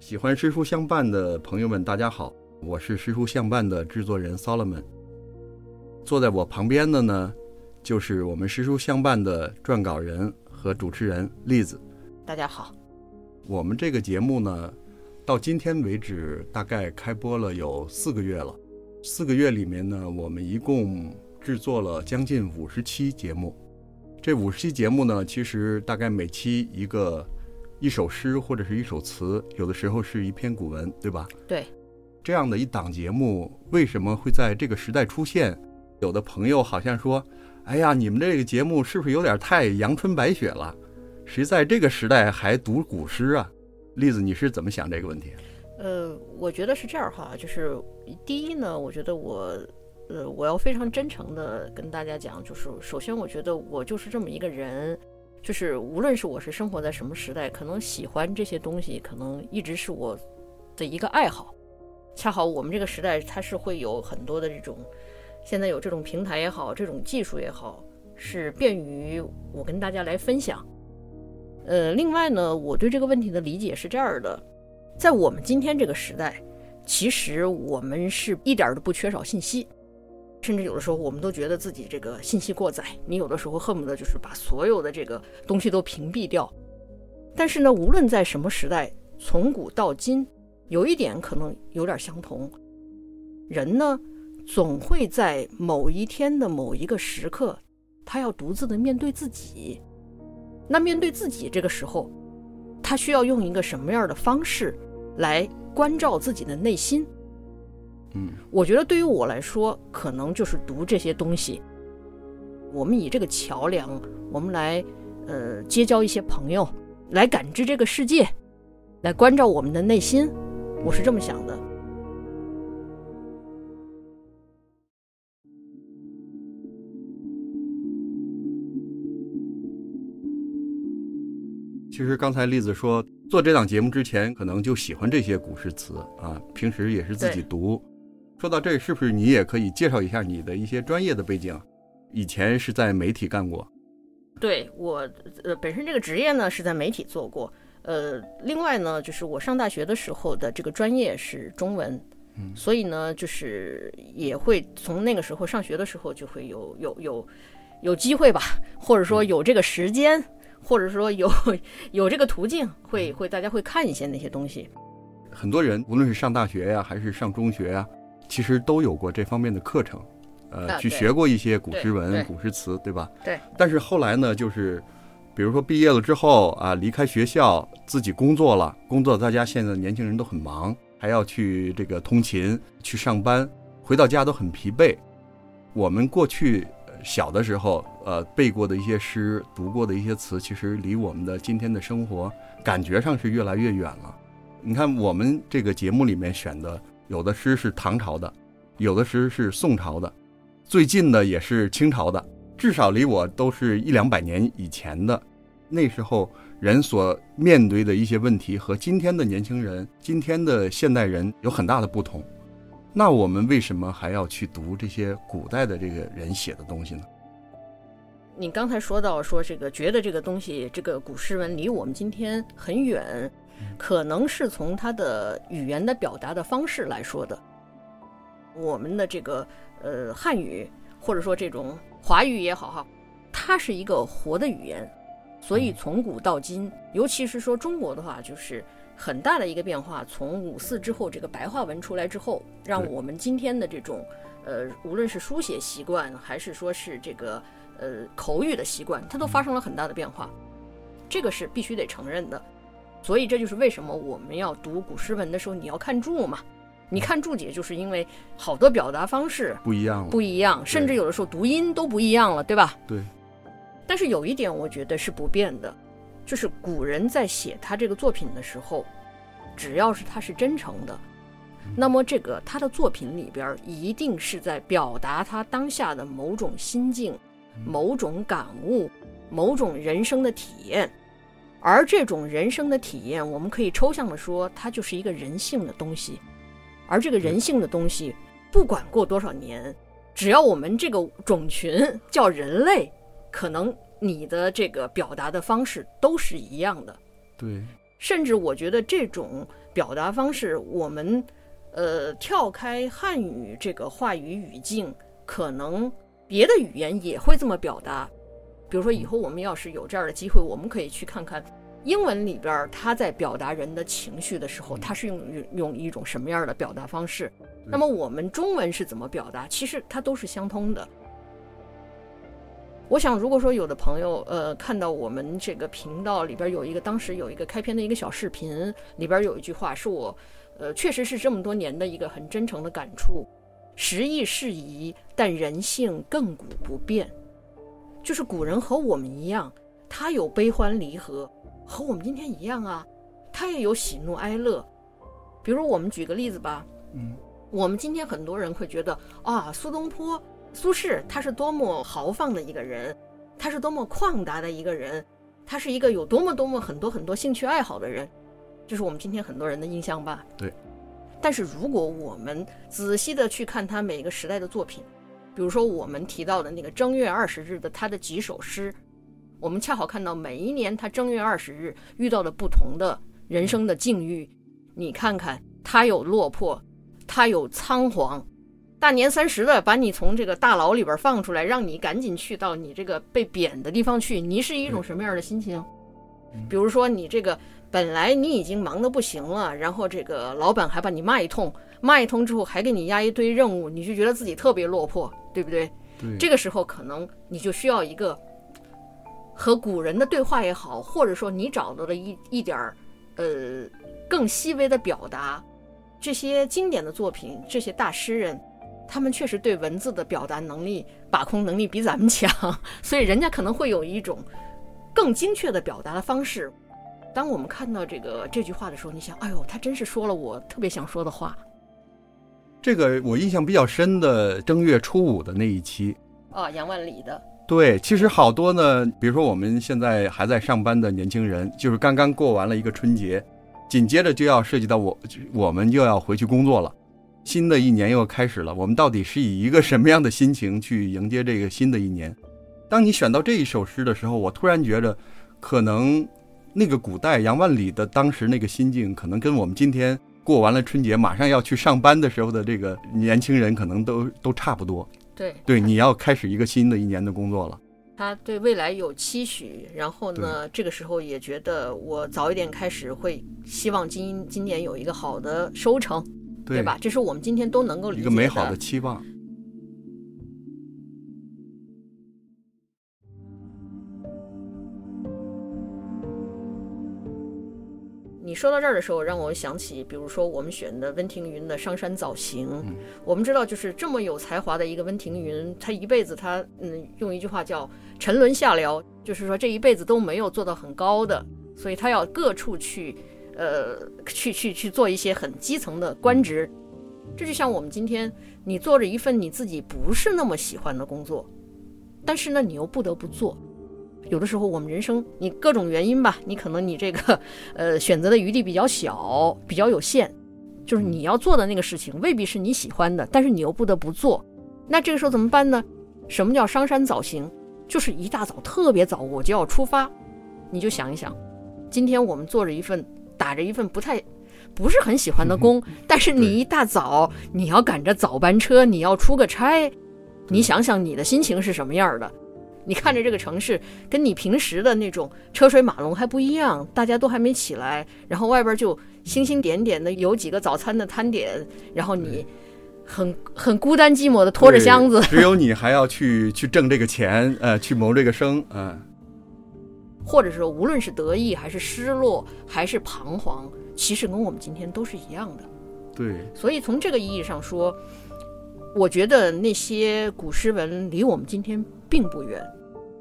喜欢诗书相伴的朋友们，大家好，我是诗书相伴的制作人 Solomon。坐在我旁边的呢，就是我们诗书相伴的撰稿人和主持人栗子。大家好，我们这个节目呢，到今天为止大概开播了有四个月了。四个月里面呢，我们一共制作了将近五十期节目。这五十期节目呢，其实大概每期一个。一首诗或者是一首词，有的时候是一篇古文，对吧？对，这样的一档节目为什么会在这个时代出现？有的朋友好像说：“哎呀，你们这个节目是不是有点太阳春白雪了？谁在这个时代还读古诗啊？”栗子，你是怎么想这个问题？呃，我觉得是这样哈，就是第一呢，我觉得我，呃，我要非常真诚的跟大家讲，就是首先，我觉得我就是这么一个人。就是无论是我是生活在什么时代，可能喜欢这些东西，可能一直是我的一个爱好。恰好我们这个时代，它是会有很多的这种，现在有这种平台也好，这种技术也好，是便于我跟大家来分享。呃，另外呢，我对这个问题的理解是这样的，在我们今天这个时代，其实我们是一点都不缺少信息。甚至有的时候，我们都觉得自己这个信息过载，你有的时候恨不得就是把所有的这个东西都屏蔽掉。但是呢，无论在什么时代，从古到今，有一点可能有点相同：人呢，总会在某一天的某一个时刻，他要独自的面对自己。那面对自己这个时候，他需要用一个什么样的方式来关照自己的内心？嗯，我觉得对于我来说，可能就是读这些东西。我们以这个桥梁，我们来，呃，结交一些朋友，来感知这个世界，来关照我们的内心。我是这么想的。其实刚才栗子说，做这档节目之前，可能就喜欢这些古诗词啊，平时也是自己读。说到这，是不是你也可以介绍一下你的一些专业的背景？以前是在媒体干过。对我，呃，本身这个职业呢是在媒体做过。呃，另外呢，就是我上大学的时候的这个专业是中文，嗯，所以呢，就是也会从那个时候上学的时候就会有有有有机会吧，或者说有这个时间，或者说有 有这个途径，会会大家会看一些那些东西。很多人无论是上大学呀，还是上中学呀。其实都有过这方面的课程，呃，去学过一些古诗文、古诗词，对吧？对。但是后来呢，就是，比如说毕业了之后啊，离开学校，自己工作了，工作大家现在年轻人都很忙，还要去这个通勤、去上班，回到家都很疲惫。我们过去小的时候，呃，背过的一些诗、读过的一些词，其实离我们的今天的生活感觉上是越来越远了。你看，我们这个节目里面选的。有的诗是唐朝的，有的诗是宋朝的，最近的也是清朝的，至少离我都是一两百年以前的。那时候人所面对的一些问题和今天的年轻人、今天的现代人有很大的不同。那我们为什么还要去读这些古代的这个人写的东西呢？你刚才说到说这个，觉得这个东西，这个古诗文离我们今天很远。可能是从他的语言的表达的方式来说的，我们的这个呃汉语或者说这种华语也好哈，它是一个活的语言，所以从古到今，尤其是说中国的话，就是很大的一个变化。从五四之后，这个白话文出来之后，让我们今天的这种呃，无论是书写习惯还是说是这个呃口语的习惯，它都发生了很大的变化，这个是必须得承认的。所以这就是为什么我们要读古诗文的时候，你要看注嘛？你看注解，就是因为好多表达方式不一样了，不一样，甚至有的时候读音都不一样了，对吧？对。但是有一点，我觉得是不变的，就是古人在写他这个作品的时候，只要是他是真诚的，那么这个他的作品里边一定是在表达他当下的某种心境、某种感悟、某种人生的体验。而这种人生的体验，我们可以抽象的说，它就是一个人性的东西。而这个人性的东西，不管过多少年，只要我们这个种群叫人类，可能你的这个表达的方式都是一样的。对。甚至我觉得这种表达方式，我们呃跳开汉语这个话语语境，可能别的语言也会这么表达。比如说，以后我们要是有这样的机会，我们可以去看看英文里边他在表达人的情绪的时候，他是用用一种什么样的表达方式。那么我们中文是怎么表达？其实它都是相通的。我想，如果说有的朋友呃看到我们这个频道里边有一个当时有一个开篇的一个小视频，里边有一句话是我呃确实是这么多年的一个很真诚的感触：时易世移，但人性亘古不变。就是古人和我们一样，他有悲欢离合，和我们今天一样啊，他也有喜怒哀乐。比如我们举个例子吧，嗯。我们今天很多人会觉得啊，苏东坡、苏轼他是多么豪放的一个人，他是多么旷达的一个人，他是一个有多么多么很多很多兴趣爱好的人，这是我们今天很多人的印象吧？对。但是如果我们仔细的去看他每个时代的作品，比如说我们提到的那个正月二十日的他的几首诗，我们恰好看到每一年他正月二十日遇到的不同的人生的境遇，你看看他有落魄。他有仓皇，大年三十的把你从这个大牢里边放出来，让你赶紧去到你这个被贬的地方去，你是一种什么样的心情？比如说你这个本来你已经忙得不行了，然后这个老板还把你骂一通，骂一通之后还给你压一堆任务，你就觉得自己特别落魄，对不对？对。这个时候可能你就需要一个和古人的对话也好，或者说你找到了一一点儿呃更细微的表达。这些经典的作品，这些大诗人，他们确实对文字的表达能力、把控能力比咱们强，所以人家可能会有一种更精确的表达的方式。当我们看到这个这句话的时候，你想，哎呦，他真是说了我特别想说的话。这个我印象比较深的正月初五的那一期啊，杨万里的。对，其实好多呢，比如说我们现在还在上班的年轻人，就是刚刚过完了一个春节。紧接着就要涉及到我，我们又要回去工作了，新的一年又要开始了。我们到底是以一个什么样的心情去迎接这个新的一年？当你选到这一首诗的时候，我突然觉得，可能那个古代杨万里的当时那个心境，可能跟我们今天过完了春节马上要去上班的时候的这个年轻人，可能都都差不多。对对，你要开始一个新的一年的工作了。他对未来有期许，然后呢，这个时候也觉得我早一点开始会希望今今年有一个好的收成，对吧？这是我们今天都能够理解的一个美好的期望。说到这儿的时候，让我想起，比如说我们选的温庭筠的《上山早行》。我们知道，就是这么有才华的一个温庭筠，他一辈子他嗯，用一句话叫“沉沦下僚”，就是说这一辈子都没有做到很高的，所以他要各处去，呃，去去去做一些很基层的官职。这就像我们今天，你做着一份你自己不是那么喜欢的工作，但是呢，你又不得不做。有的时候，我们人生你各种原因吧，你可能你这个，呃，选择的余地比较小，比较有限，就是你要做的那个事情未必是你喜欢的，但是你又不得不做。那这个时候怎么办呢？什么叫商山早行？就是一大早特别早我就要出发。你就想一想，今天我们做着一份打着一份不太不是很喜欢的工，但是你一大早你要赶着早班车，你要出个差，你想想你的心情是什么样的？你看着这个城市，跟你平时的那种车水马龙还不一样，大家都还没起来，然后外边就星星点点的，有几个早餐的摊点，然后你很很孤单寂寞的拖着箱子，只有你还要去去挣这个钱，呃，去谋这个生，嗯，或者说无论是得意还是失落还是彷徨，其实跟我们今天都是一样的，对，所以从这个意义上说，我觉得那些古诗文离我们今天。并不远，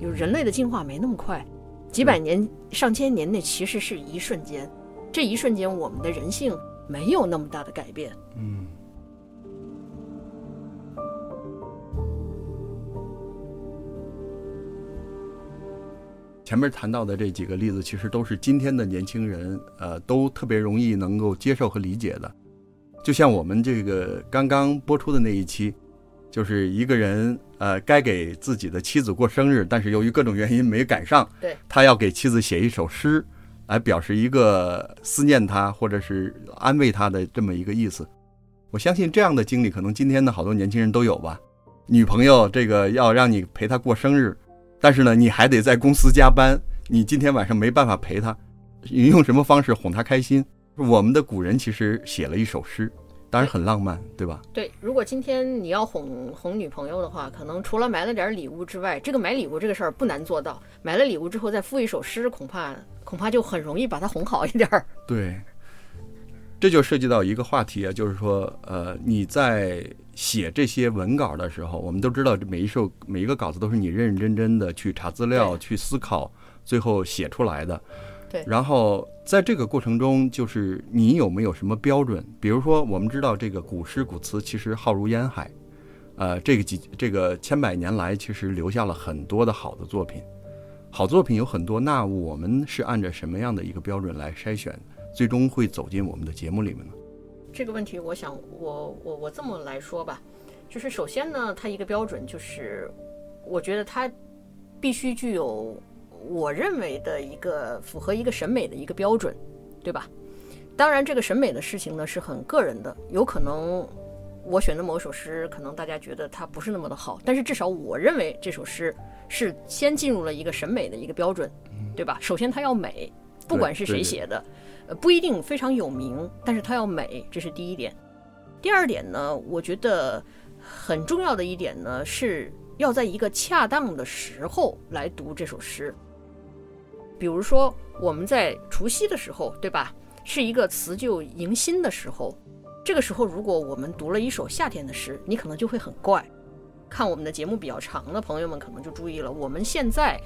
有人类的进化没那么快，几百年、上千年那其实是一瞬间，这一瞬间我们的人性没有那么大的改变。嗯。前面谈到的这几个例子，其实都是今天的年轻人，呃，都特别容易能够接受和理解的。就像我们这个刚刚播出的那一期。就是一个人，呃，该给自己的妻子过生日，但是由于各种原因没赶上。对，他要给妻子写一首诗，来表示一个思念她或者是安慰她的这么一个意思。我相信这样的经历，可能今天的好多年轻人都有吧。女朋友这个要让你陪她过生日，但是呢，你还得在公司加班，你今天晚上没办法陪她，你用什么方式哄她开心？我们的古人其实写了一首诗，当然很浪漫，对吧？对，如果今天你要哄哄女朋友的话，可能除了买了点礼物之外，这个买礼物这个事儿不难做到。买了礼物之后再附一首诗，恐怕恐怕就很容易把她哄好一点儿。对，这就涉及到一个话题啊，就是说，呃，你在写这些文稿的时候，我们都知道，每一首每一个稿子都是你认认真真的去查资料、去思考，最后写出来的。对，然后在这个过程中，就是你有没有什么标准？比如说，我们知道这个古诗古词其实浩如烟海，呃，这个几这个千百年来，其实留下了很多的好的作品。好作品有很多，那我们是按照什么样的一个标准来筛选，最终会走进我们的节目里面呢？这个问题，我想我我我这么来说吧，就是首先呢，它一个标准就是，我觉得它必须具有。我认为的一个符合一个审美的一个标准，对吧？当然，这个审美的事情呢是很个人的，有可能我选的某首诗，可能大家觉得它不是那么的好，但是至少我认为这首诗是先进入了一个审美的一个标准，对吧？首先它要美，不管是谁写的，呃，不一定非常有名，但是它要美，这是第一点。第二点呢，我觉得很重要的一点呢，是要在一个恰当的时候来读这首诗。比如说，我们在除夕的时候，对吧？是一个辞旧迎新的时候。这个时候，如果我们读了一首夏天的诗，你可能就会很怪。看我们的节目比较长的朋友们可能就注意了，我们现在，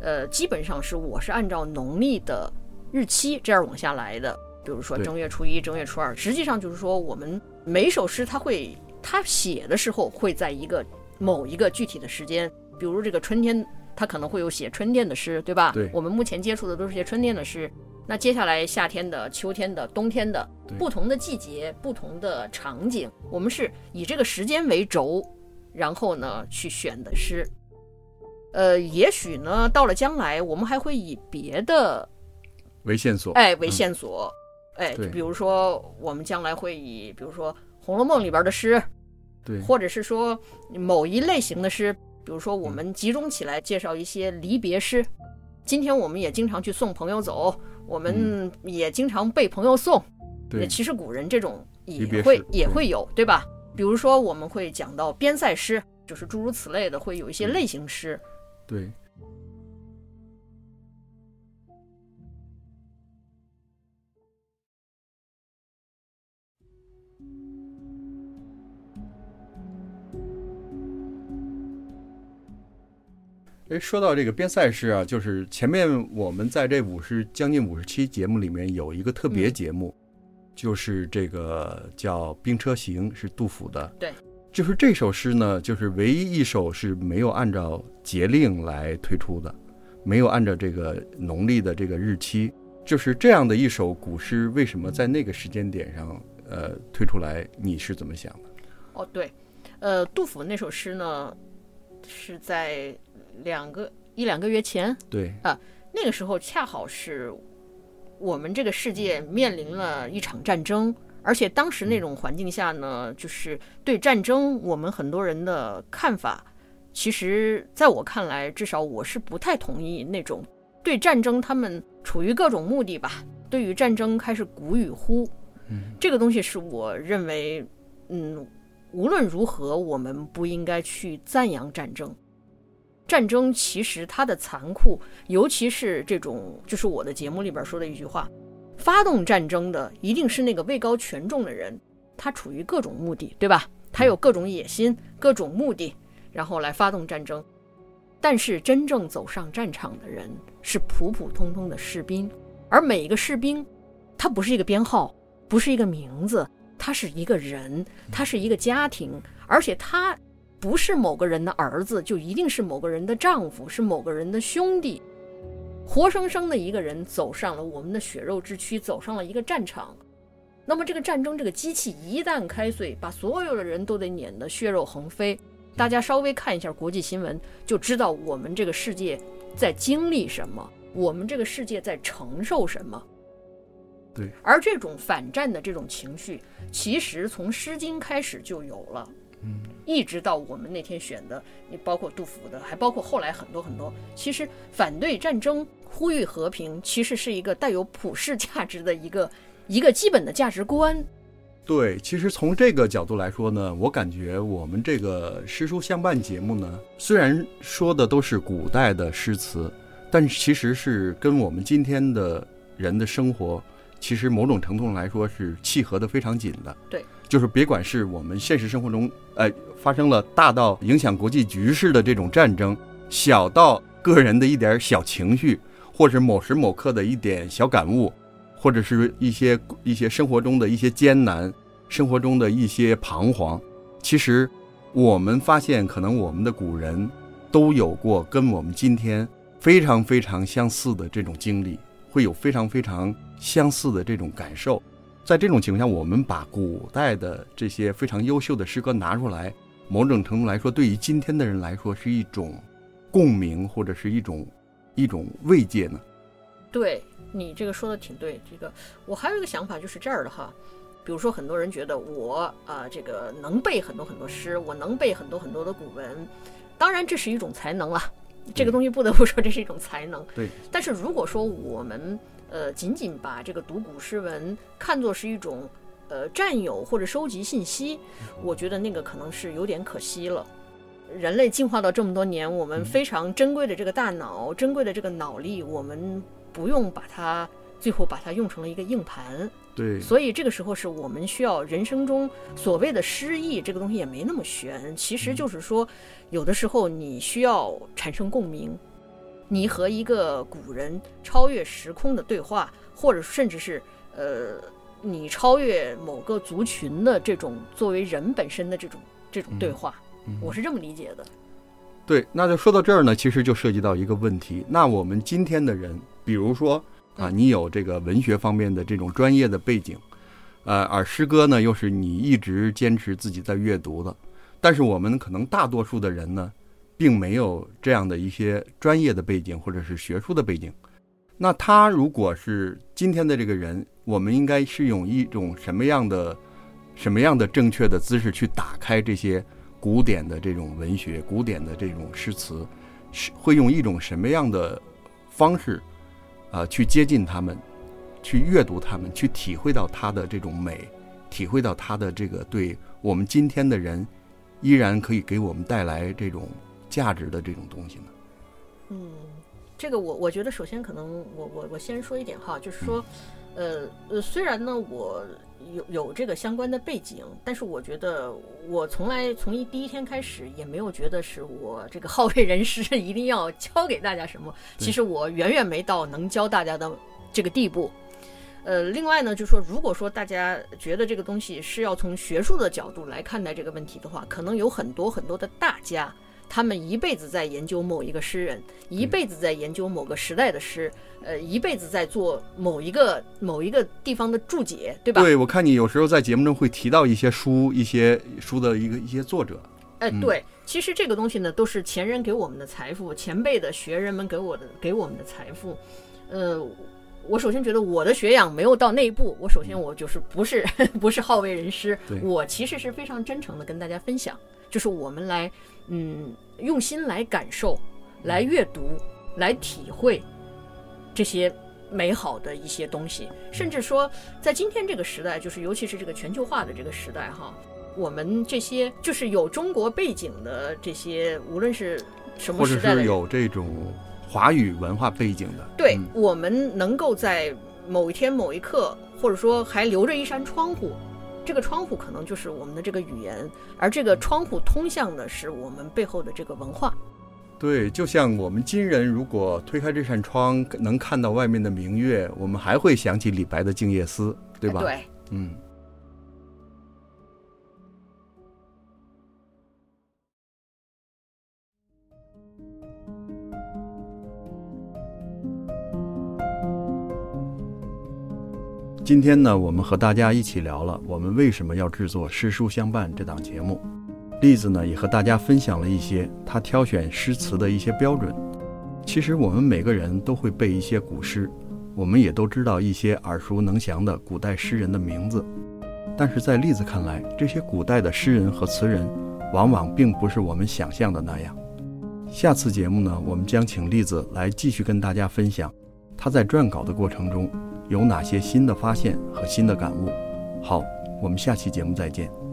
呃，基本上是我是按照农历的日期这样往下来的。比如说正月初一、正月初二，实际上就是说，我们每首诗它会，它写的时候会在一个某一个具体的时间，比如这个春天。他可能会有写春天的诗，对吧？对。我们目前接触的都是些春天的诗。那接下来夏天的、秋天的、冬天的，不同的季节、不同的场景，我们是以这个时间为轴，然后呢去选的诗。呃，也许呢，到了将来，我们还会以别的为线索，哎，为线索，哎，就比如说，我们将来会以，比如说《红楼梦》里边的诗，对，或者是说某一类型的诗。比如说，我们集中起来介绍一些离别诗。今天我们也经常去送朋友走，我们也经常被朋友送。对，其实古人这种也会也会有，对吧？比如说，我们会讲到边塞诗，就是诸如此类的，会有一些类型诗。对。哎，说到这个边塞诗啊，就是前面我们在这五十将近五十期节目里面有一个特别节目，就是这个叫《兵车行》，是杜甫的。对，就是这首诗呢，就是唯一一首是没有按照节令来推出的，没有按照这个农历的这个日期，就是这样的一首古诗，为什么在那个时间点上呃推出来？你是怎么想的？哦，对，呃，杜甫那首诗呢，是在。两个一两个月前，对啊，那个时候恰好是我们这个世界面临了一场战争，而且当时那种环境下呢，就是对战争，我们很多人的看法，其实在我看来，至少我是不太同意那种对战争，他们处于各种目的吧，对于战争开始鼓与呼，嗯，这个东西是我认为，嗯，无论如何，我们不应该去赞扬战争。战争其实它的残酷，尤其是这种，就是我的节目里边说的一句话：发动战争的一定是那个位高权重的人，他处于各种目的，对吧？他有各种野心、各种目的，然后来发动战争。但是真正走上战场的人是普普通通的士兵，而每一个士兵，他不是一个编号，不是一个名字，他是一个人，他是一个家庭，而且他。不是某个人的儿子，就一定是某个人的丈夫，是某个人的兄弟。活生生的一个人走上了我们的血肉之躯，走上了一个战场。那么这个战争，这个机器一旦开碎，把所有的人都得碾得血肉横飞。大家稍微看一下国际新闻，就知道我们这个世界在经历什么。我们这个世界在承受什么。对，而这种反战的这种情绪，其实从《诗经》开始就有了，嗯，一直到我们那天选的，你包括杜甫的，还包括后来很多很多，其实反对战争、呼吁和平，其实是一个带有普世价值的一个一个基本的价值观。对，其实从这个角度来说呢，我感觉我们这个诗书相伴节目呢，虽然说的都是古代的诗词，但其实是跟我们今天的人的生活。其实某种程度上来说是契合的非常紧的，对，就是别管是我们现实生活中，呃，发生了大到影响国际局势的这种战争，小到个人的一点小情绪，或者某时某刻的一点小感悟，或者是一些一些生活中的一些艰难，生活中的一些彷徨，其实我们发现，可能我们的古人都有过跟我们今天非常非常相似的这种经历，会有非常非常。相似的这种感受，在这种情况下，我们把古代的这些非常优秀的诗歌拿出来，某种程度来说，对于今天的人来说是一种共鸣或者是一种一种慰藉呢。对你这个说的挺对，这个我还有一个想法就是这儿的哈，比如说很多人觉得我啊这个能背很多很多诗，我能背很多很多的古文，当然这是一种才能了，这个东西不得不说这是一种才能。对，但是如果说我们呃，仅仅把这个读古诗文看作是一种呃占有或者收集信息，我觉得那个可能是有点可惜了。人类进化到这么多年，我们非常珍贵的这个大脑、珍贵的这个脑力，我们不用把它最后把它用成了一个硬盘。对，所以这个时候是我们需要人生中所谓的诗意这个东西也没那么玄，其实就是说，有的时候你需要产生共鸣。你和一个古人超越时空的对话，或者甚至是呃，你超越某个族群的这种作为人本身的这种这种对话，我是这么理解的。对，那就说到这儿呢，其实就涉及到一个问题。那我们今天的人，比如说啊，你有这个文学方面的这种专业的背景，呃，而诗歌呢，又是你一直坚持自己在阅读的，但是我们可能大多数的人呢。并没有这样的一些专业的背景或者是学术的背景，那他如果是今天的这个人，我们应该是用一种什么样的、什么样的正确的姿势去打开这些古典的这种文学、古典的这种诗词，是会用一种什么样的方式啊去接近他们，去阅读他们，去体会到他的这种美，体会到他的这个对我们今天的人依然可以给我们带来这种。价值的这种东西呢？嗯，这个我我觉得首先可能我我我先说一点哈，就是说，呃呃，虽然呢我有有这个相关的背景，但是我觉得我从来从一第一天开始也没有觉得是我这个 好为人师一定要教给大家什么。其实我远远没到能教大家的这个地步。呃，另外呢，就说如果说大家觉得这个东西是要从学术的角度来看待这个问题的话，可能有很多很多的大家。他们一辈子在研究某一个诗人，一辈子在研究某个时代的诗，呃，一辈子在做某一个某一个地方的注解，对吧？对，我看你有时候在节目中会提到一些书，一些书的一个一些作者。哎，对，其实这个东西呢，都是前人给我们的财富，前辈的学人们给我的给我们的财富。呃，我首先觉得我的学养没有到那一步，我首先我就是不是 不是好为人师，我其实是非常真诚的跟大家分享，就是我们来。嗯，用心来感受，来阅读，来体会这些美好的一些东西。甚至说，在今天这个时代，就是尤其是这个全球化的这个时代，哈，我们这些就是有中国背景的这些，无论是什么时代的，有这种华语文化背景的，对我们能够在某一天某一刻，或者说还留着一扇窗户。这个窗户可能就是我们的这个语言，而这个窗户通向的是我们背后的这个文化。对，就像我们今人如果推开这扇窗，能看到外面的明月，我们还会想起李白的《静夜思》，对吧？对，嗯。今天呢，我们和大家一起聊了我们为什么要制作《诗书相伴》这档节目。栗子呢，也和大家分享了一些他挑选诗词的一些标准。其实我们每个人都会背一些古诗，我们也都知道一些耳熟能详的古代诗人的名字。但是在栗子看来，这些古代的诗人和词人，往往并不是我们想象的那样。下次节目呢，我们将请栗子来继续跟大家分享，他在撰稿的过程中有哪些新的发现和新的感悟。好，我们下期节目再见。